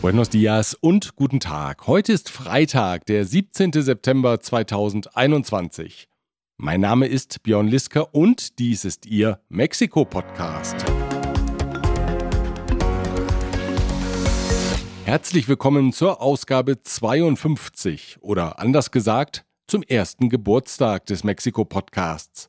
Buenos dias und guten Tag. Heute ist Freitag, der 17. September 2021. Mein Name ist Björn Lisker und dies ist Ihr Mexiko-Podcast. Herzlich willkommen zur Ausgabe 52 oder anders gesagt zum ersten Geburtstag des Mexiko-Podcasts.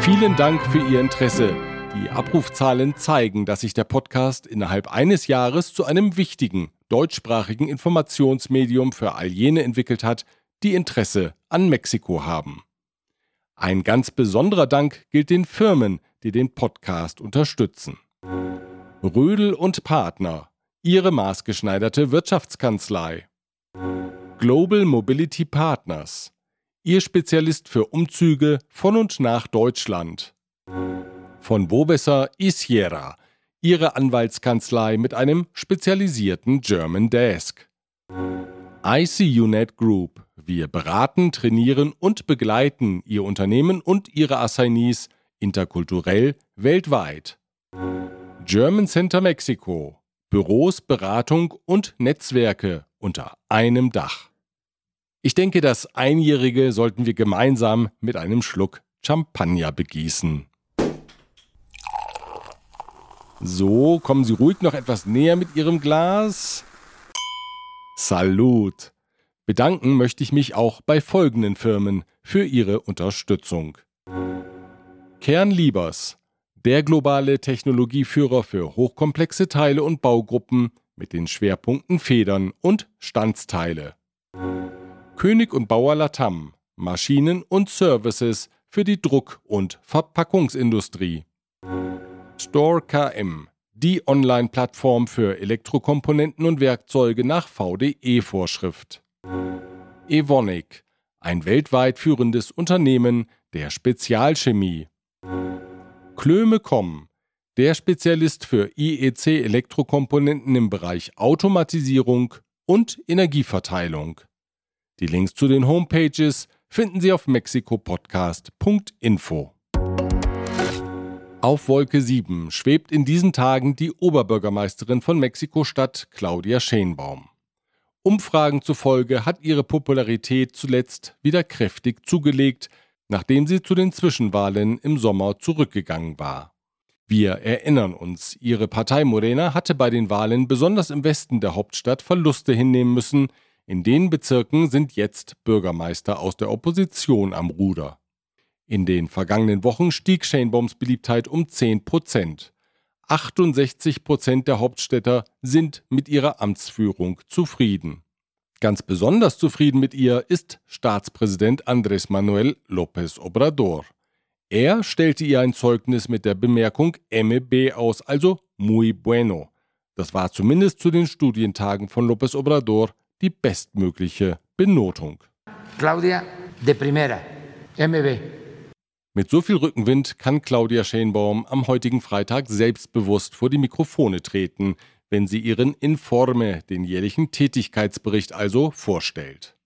Vielen Dank für Ihr Interesse. Die Abrufzahlen zeigen, dass sich der Podcast innerhalb eines Jahres zu einem wichtigen deutschsprachigen Informationsmedium für all jene entwickelt hat, die Interesse an Mexiko haben. Ein ganz besonderer Dank gilt den Firmen, die den Podcast unterstützen. Rödel und Partner, ihre maßgeschneiderte Wirtschaftskanzlei. Global Mobility Partners, Ihr Spezialist für Umzüge von und nach Deutschland. Von Bobesser Isiera, Ihre Anwaltskanzlei mit einem spezialisierten German Desk. ICUNet Group. Wir beraten, trainieren und begleiten Ihr Unternehmen und Ihre Assignees interkulturell weltweit. German Center Mexico. Büros, Beratung und Netzwerke unter einem Dach. Ich denke, das Einjährige sollten wir gemeinsam mit einem Schluck Champagner begießen. So, kommen Sie ruhig noch etwas näher mit Ihrem Glas. Salut! Bedanken möchte ich mich auch bei folgenden Firmen für ihre Unterstützung. Kernliebers, der globale Technologieführer für hochkomplexe Teile und Baugruppen mit den Schwerpunkten Federn und Standsteile. König und Bauer Latam, Maschinen und Services für die Druck- und Verpackungsindustrie. Store KM, die Online-Plattform für Elektrokomponenten und Werkzeuge nach VDE-Vorschrift. Evonik, ein weltweit führendes Unternehmen der Spezialchemie. Klöme.com, der Spezialist für IEC-Elektrokomponenten im Bereich Automatisierung und Energieverteilung. Die Links zu den Homepages finden Sie auf mexikopodcast.info. Auf Wolke 7 schwebt in diesen Tagen die Oberbürgermeisterin von Mexiko-Stadt, Claudia Schenbaum. Umfragen zufolge hat ihre Popularität zuletzt wieder kräftig zugelegt, nachdem sie zu den Zwischenwahlen im Sommer zurückgegangen war. Wir erinnern uns, ihre Partei Morena hatte bei den Wahlen besonders im Westen der Hauptstadt Verluste hinnehmen müssen, in den Bezirken sind jetzt Bürgermeister aus der Opposition am Ruder. In den vergangenen Wochen stieg Shanebaums Beliebtheit um 10 Prozent. 68 Prozent der Hauptstädter sind mit ihrer Amtsführung zufrieden. Ganz besonders zufrieden mit ihr ist Staatspräsident Andrés Manuel López Obrador. Er stellte ihr ein Zeugnis mit der Bemerkung MB aus, also muy bueno. Das war zumindest zu den Studientagen von López Obrador die bestmögliche Benotung. Claudia de Primera, MB. Mit so viel Rückenwind kann Claudia Schenbaum am heutigen Freitag selbstbewusst vor die Mikrofone treten, wenn sie ihren Informe, den jährlichen Tätigkeitsbericht also, vorstellt.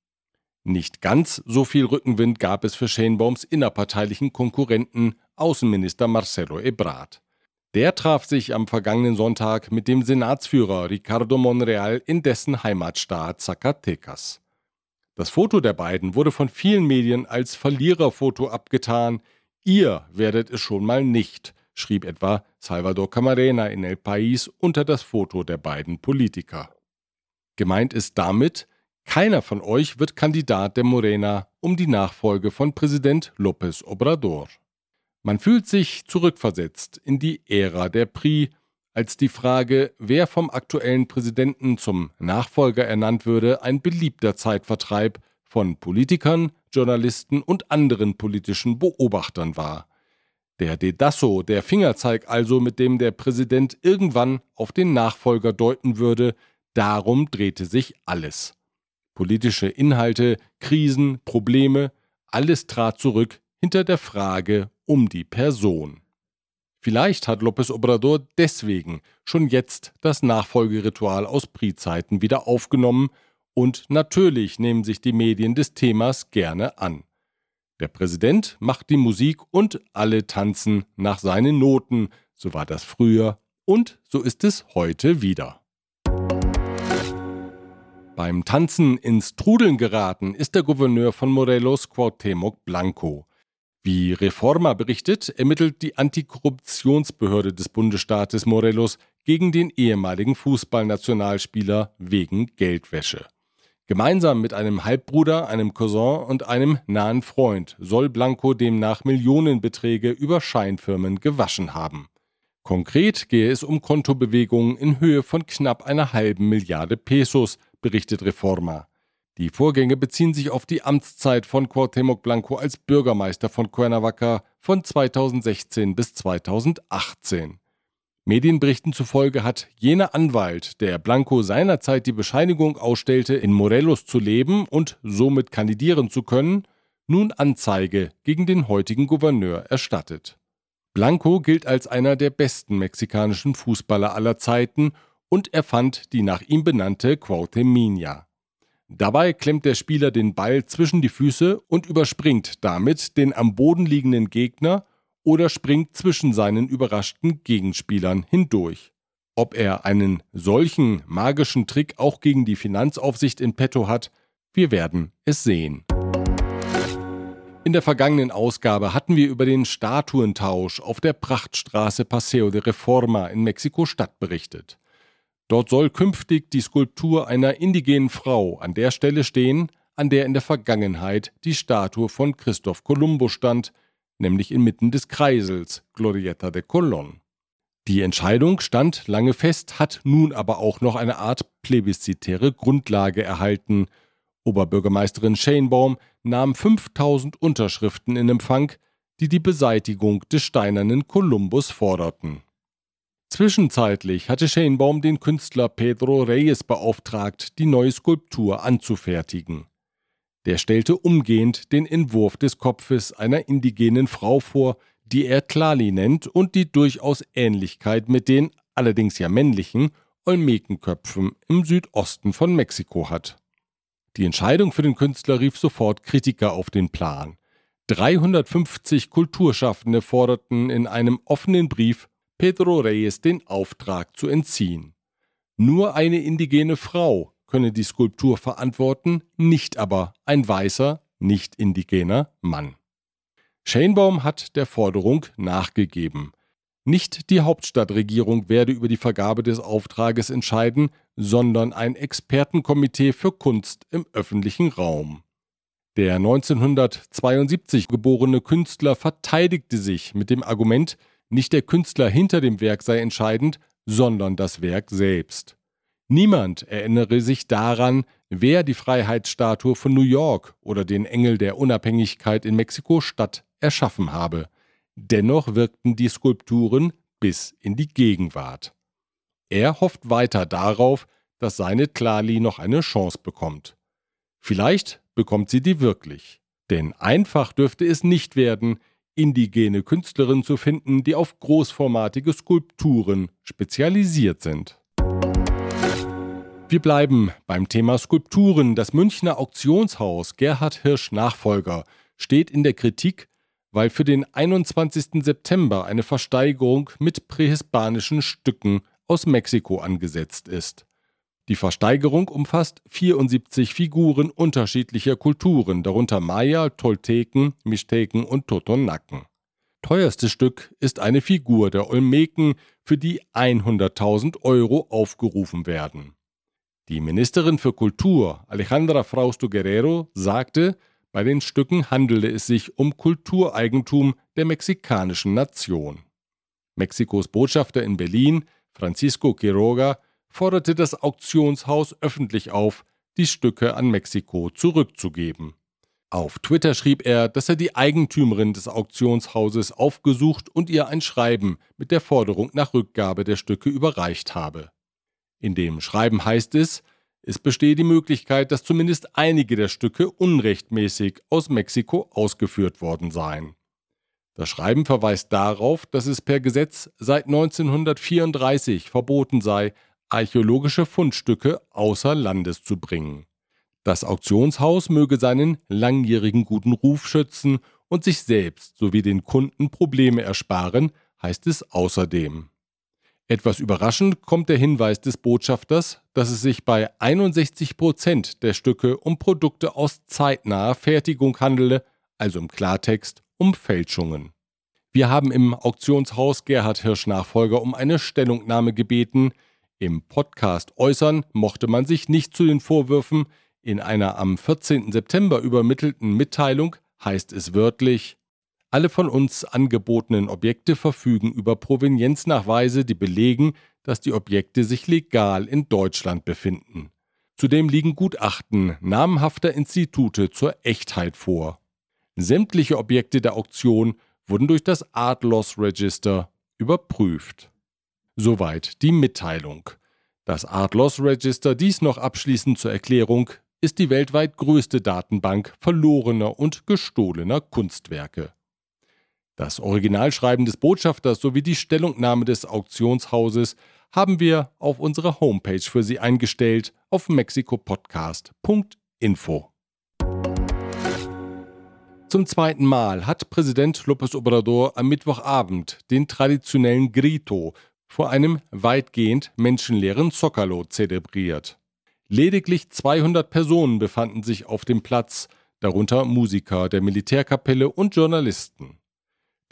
Nicht ganz so viel Rückenwind gab es für Schenbaums innerparteilichen Konkurrenten Außenminister Marcelo Ebrard. Der traf sich am vergangenen Sonntag mit dem Senatsführer Ricardo Monreal in dessen Heimatstaat Zacatecas. Das Foto der beiden wurde von vielen Medien als Verliererfoto abgetan. Ihr werdet es schon mal nicht, schrieb etwa Salvador Camarena in El País unter das Foto der beiden Politiker. Gemeint ist damit, keiner von euch wird Kandidat der Morena um die Nachfolge von Präsident López Obrador. Man fühlt sich zurückversetzt in die Ära der Pri, als die Frage, wer vom aktuellen Präsidenten zum Nachfolger ernannt würde, ein beliebter Zeitvertreib von Politikern, Journalisten und anderen politischen Beobachtern war. Der Dedasso, der Fingerzeig also, mit dem der Präsident irgendwann auf den Nachfolger deuten würde, darum drehte sich alles. Politische Inhalte, Krisen, Probleme, alles trat zurück hinter der Frage um die Person. Vielleicht hat López Obrador deswegen schon jetzt das Nachfolgeritual aus Pri-Zeiten wieder aufgenommen und natürlich nehmen sich die Medien des Themas gerne an. Der Präsident macht die Musik und alle tanzen nach seinen Noten. So war das früher und so ist es heute wieder. Beim Tanzen ins Trudeln geraten ist der Gouverneur von Morelos Cuauhtémoc Blanco. Wie Reforma berichtet, ermittelt die Antikorruptionsbehörde des Bundesstaates Morelos gegen den ehemaligen Fußballnationalspieler wegen Geldwäsche. Gemeinsam mit einem Halbbruder, einem Cousin und einem nahen Freund soll Blanco demnach Millionenbeträge über Scheinfirmen gewaschen haben. Konkret gehe es um Kontobewegungen in Höhe von knapp einer halben Milliarde Pesos, berichtet Reforma. Die Vorgänge beziehen sich auf die Amtszeit von Cuauhtémoc Blanco als Bürgermeister von Cuernavaca von 2016 bis 2018. Medienberichten zufolge hat jener Anwalt, der Blanco seinerzeit die Bescheinigung ausstellte, in Morelos zu leben und somit kandidieren zu können, nun Anzeige gegen den heutigen Gouverneur erstattet. Blanco gilt als einer der besten mexikanischen Fußballer aller Zeiten und erfand die nach ihm benannte Cuauhtemina. Dabei klemmt der Spieler den Ball zwischen die Füße und überspringt damit den am Boden liegenden Gegner oder springt zwischen seinen überraschten Gegenspielern hindurch. Ob er einen solchen magischen Trick auch gegen die Finanzaufsicht in petto hat, wir werden es sehen. In der vergangenen Ausgabe hatten wir über den Statuentausch auf der Prachtstraße Paseo de Reforma in Mexiko-Stadt berichtet. Dort soll künftig die Skulptur einer indigenen Frau an der Stelle stehen, an der in der Vergangenheit die Statue von Christoph Columbo stand, nämlich inmitten des Kreisels Glorieta de Colón. Die Entscheidung stand lange fest, hat nun aber auch noch eine Art plebiszitäre Grundlage erhalten. Oberbürgermeisterin Schenbaum nahm 5000 Unterschriften in Empfang, die die Beseitigung des steinernen Kolumbus forderten. Zwischenzeitlich hatte Schenbaum den Künstler Pedro Reyes beauftragt, die neue Skulptur anzufertigen. Der stellte umgehend den Entwurf des Kopfes einer indigenen Frau vor, die er Tlali nennt und die durchaus Ähnlichkeit mit den, allerdings ja männlichen, Olmekenköpfen im Südosten von Mexiko hat. Die Entscheidung für den Künstler rief sofort Kritiker auf den Plan. 350 Kulturschaffende forderten in einem offenen Brief Pedro Reyes den Auftrag zu entziehen. Nur eine indigene Frau könne die Skulptur verantworten, nicht aber ein weißer, nicht indigener Mann. Schenbaum hat der Forderung nachgegeben. Nicht die Hauptstadtregierung werde über die Vergabe des Auftrages entscheiden, sondern ein Expertenkomitee für Kunst im öffentlichen Raum. Der 1972 geborene Künstler verteidigte sich mit dem Argument, nicht der Künstler hinter dem Werk sei entscheidend, sondern das Werk selbst. Niemand erinnere sich daran, wer die Freiheitsstatue von New York oder den Engel der Unabhängigkeit in Mexiko-Stadt erschaffen habe. Dennoch wirkten die Skulpturen bis in die Gegenwart. Er hofft weiter darauf, dass seine Tlali noch eine Chance bekommt. Vielleicht bekommt sie die wirklich. Denn einfach dürfte es nicht werden, indigene Künstlerinnen zu finden, die auf großformatige Skulpturen spezialisiert sind. Wir bleiben beim Thema Skulpturen. Das Münchner Auktionshaus Gerhard Hirsch Nachfolger steht in der Kritik, weil für den 21. September eine Versteigerung mit prähispanischen Stücken aus Mexiko angesetzt ist. Die Versteigerung umfasst 74 Figuren unterschiedlicher Kulturen, darunter Maya, Tolteken, Mischteken und Totonaken. Teuerstes Stück ist eine Figur der Olmeken, für die 100.000 Euro aufgerufen werden. Die Ministerin für Kultur, Alejandra Frausto Guerrero, sagte, bei den Stücken handele es sich um Kultureigentum der mexikanischen Nation. Mexikos Botschafter in Berlin, Francisco Quiroga, forderte das Auktionshaus öffentlich auf, die Stücke an Mexiko zurückzugeben. Auf Twitter schrieb er, dass er die Eigentümerin des Auktionshauses aufgesucht und ihr ein Schreiben mit der Forderung nach Rückgabe der Stücke überreicht habe. In dem Schreiben heißt es, es bestehe die Möglichkeit, dass zumindest einige der Stücke unrechtmäßig aus Mexiko ausgeführt worden seien. Das Schreiben verweist darauf, dass es per Gesetz seit 1934 verboten sei, archäologische Fundstücke außer Landes zu bringen. Das Auktionshaus möge seinen langjährigen guten Ruf schützen und sich selbst sowie den Kunden Probleme ersparen, heißt es außerdem. Etwas überraschend kommt der Hinweis des Botschafters, dass es sich bei 61 Prozent der Stücke um Produkte aus zeitnaher Fertigung handele, also im Klartext um Fälschungen. Wir haben im Auktionshaus Gerhard Hirsch Nachfolger um eine Stellungnahme gebeten. Im Podcast äußern mochte man sich nicht zu den Vorwürfen. In einer am 14. September übermittelten Mitteilung heißt es wörtlich, alle von uns angebotenen Objekte verfügen über Provenienznachweise, die belegen, dass die Objekte sich legal in Deutschland befinden. Zudem liegen Gutachten namhafter Institute zur Echtheit vor. Sämtliche Objekte der Auktion wurden durch das Art Loss Register überprüft. Soweit die Mitteilung. Das Art Loss Register, dies noch abschließend zur Erklärung, ist die weltweit größte Datenbank verlorener und gestohlener Kunstwerke. Das Originalschreiben des Botschafters sowie die Stellungnahme des Auktionshauses haben wir auf unserer Homepage für Sie eingestellt auf mexikopodcast.info. Zum zweiten Mal hat Präsident López Obrador am Mittwochabend den traditionellen Grito vor einem weitgehend menschenleeren Zocalo zelebriert. Lediglich 200 Personen befanden sich auf dem Platz, darunter Musiker der Militärkapelle und Journalisten.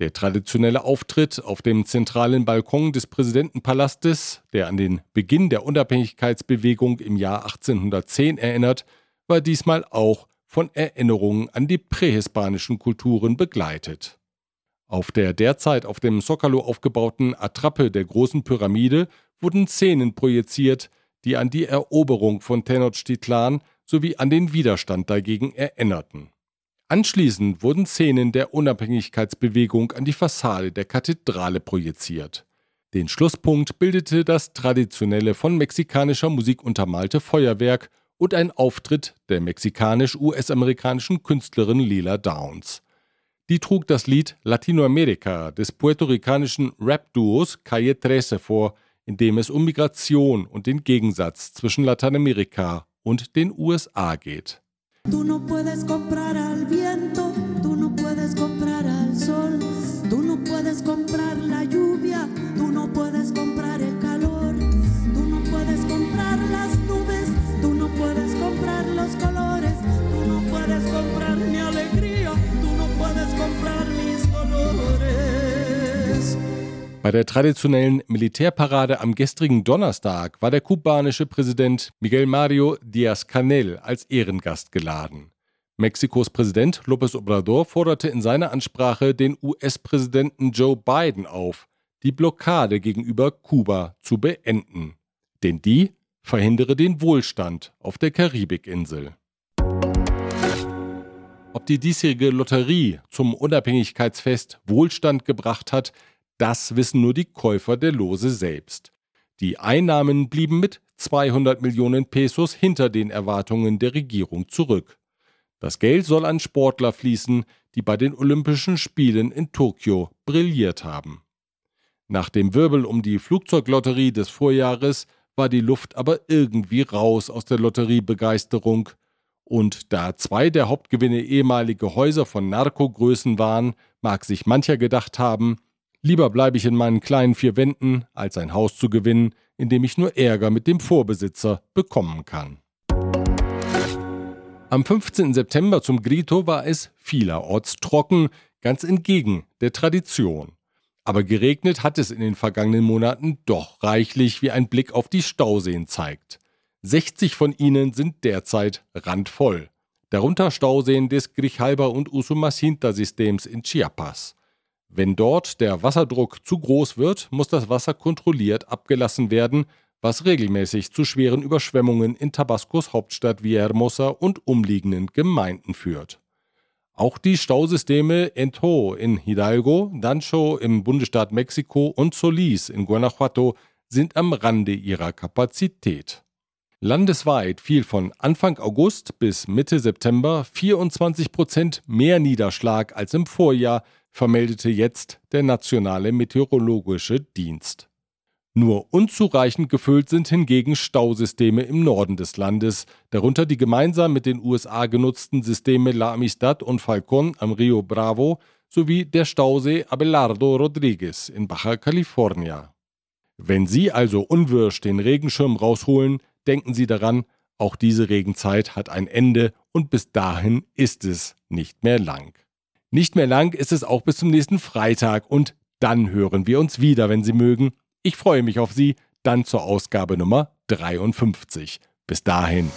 Der traditionelle Auftritt auf dem zentralen Balkon des Präsidentenpalastes, der an den Beginn der Unabhängigkeitsbewegung im Jahr 1810 erinnert, war diesmal auch von Erinnerungen an die prähispanischen Kulturen begleitet. Auf der derzeit auf dem Zocalo aufgebauten Attrappe der großen Pyramide wurden Szenen projiziert, die an die Eroberung von Tenochtitlan sowie an den Widerstand dagegen erinnerten. Anschließend wurden Szenen der Unabhängigkeitsbewegung an die Fassade der Kathedrale projiziert. Den Schlusspunkt bildete das traditionelle von mexikanischer Musik untermalte Feuerwerk und ein Auftritt der mexikanisch-US-amerikanischen Künstlerin Lila Downs. Die trug das Lied Latinoamerika des puerto-ricanischen Rap-Duos Calle 13 vor, in dem es um Migration und den Gegensatz zwischen Lateinamerika und den USA geht. Du no puedes comprar al viento, tú no puedes comprar Bei der traditionellen Militärparade am gestrigen Donnerstag war der kubanische Präsident Miguel Mario Díaz-Canel als Ehrengast geladen. Mexikos Präsident López Obrador forderte in seiner Ansprache den US-Präsidenten Joe Biden auf, die Blockade gegenüber Kuba zu beenden. Denn die verhindere den Wohlstand auf der Karibikinsel. Ob die diesjährige Lotterie zum Unabhängigkeitsfest Wohlstand gebracht hat, das wissen nur die Käufer der Lose selbst. Die Einnahmen blieben mit 200 Millionen Pesos hinter den Erwartungen der Regierung zurück. Das Geld soll an Sportler fließen, die bei den Olympischen Spielen in Tokio brilliert haben. Nach dem Wirbel um die Flugzeuglotterie des Vorjahres war die Luft aber irgendwie raus aus der Lotteriebegeisterung. Und da zwei der Hauptgewinne ehemalige Häuser von Narkogrößen waren, mag sich mancher gedacht haben, Lieber bleibe ich in meinen kleinen vier Wänden, als ein Haus zu gewinnen, in dem ich nur Ärger mit dem Vorbesitzer bekommen kann. Am 15. September zum Grito war es vielerorts trocken, ganz entgegen der Tradition. Aber geregnet hat es in den vergangenen Monaten doch reichlich, wie ein Blick auf die Stauseen zeigt. 60 von ihnen sind derzeit randvoll. Darunter Stauseen des Grijalba und Usumacinta-Systems in Chiapas. Wenn dort der Wasserdruck zu groß wird, muss das Wasser kontrolliert abgelassen werden, was regelmäßig zu schweren Überschwemmungen in Tabascos Hauptstadt Villahermosa und umliegenden Gemeinden führt. Auch die Stausysteme Ento in Hidalgo, Dancho im Bundesstaat Mexiko und Solís in Guanajuato sind am Rande ihrer Kapazität. Landesweit fiel von Anfang August bis Mitte September 24 Prozent mehr Niederschlag als im Vorjahr, vermeldete jetzt der Nationale Meteorologische Dienst. Nur unzureichend gefüllt sind hingegen Stausysteme im Norden des Landes, darunter die gemeinsam mit den USA genutzten Systeme La Amistad und Falcón am Rio Bravo sowie der Stausee Abelardo Rodriguez in Baja California. Wenn Sie also unwirsch den Regenschirm rausholen, denken Sie daran, auch diese Regenzeit hat ein Ende und bis dahin ist es nicht mehr lang. Nicht mehr lang ist es auch bis zum nächsten Freitag und dann hören wir uns wieder, wenn Sie mögen. Ich freue mich auf Sie, dann zur Ausgabe Nummer 53. Bis dahin.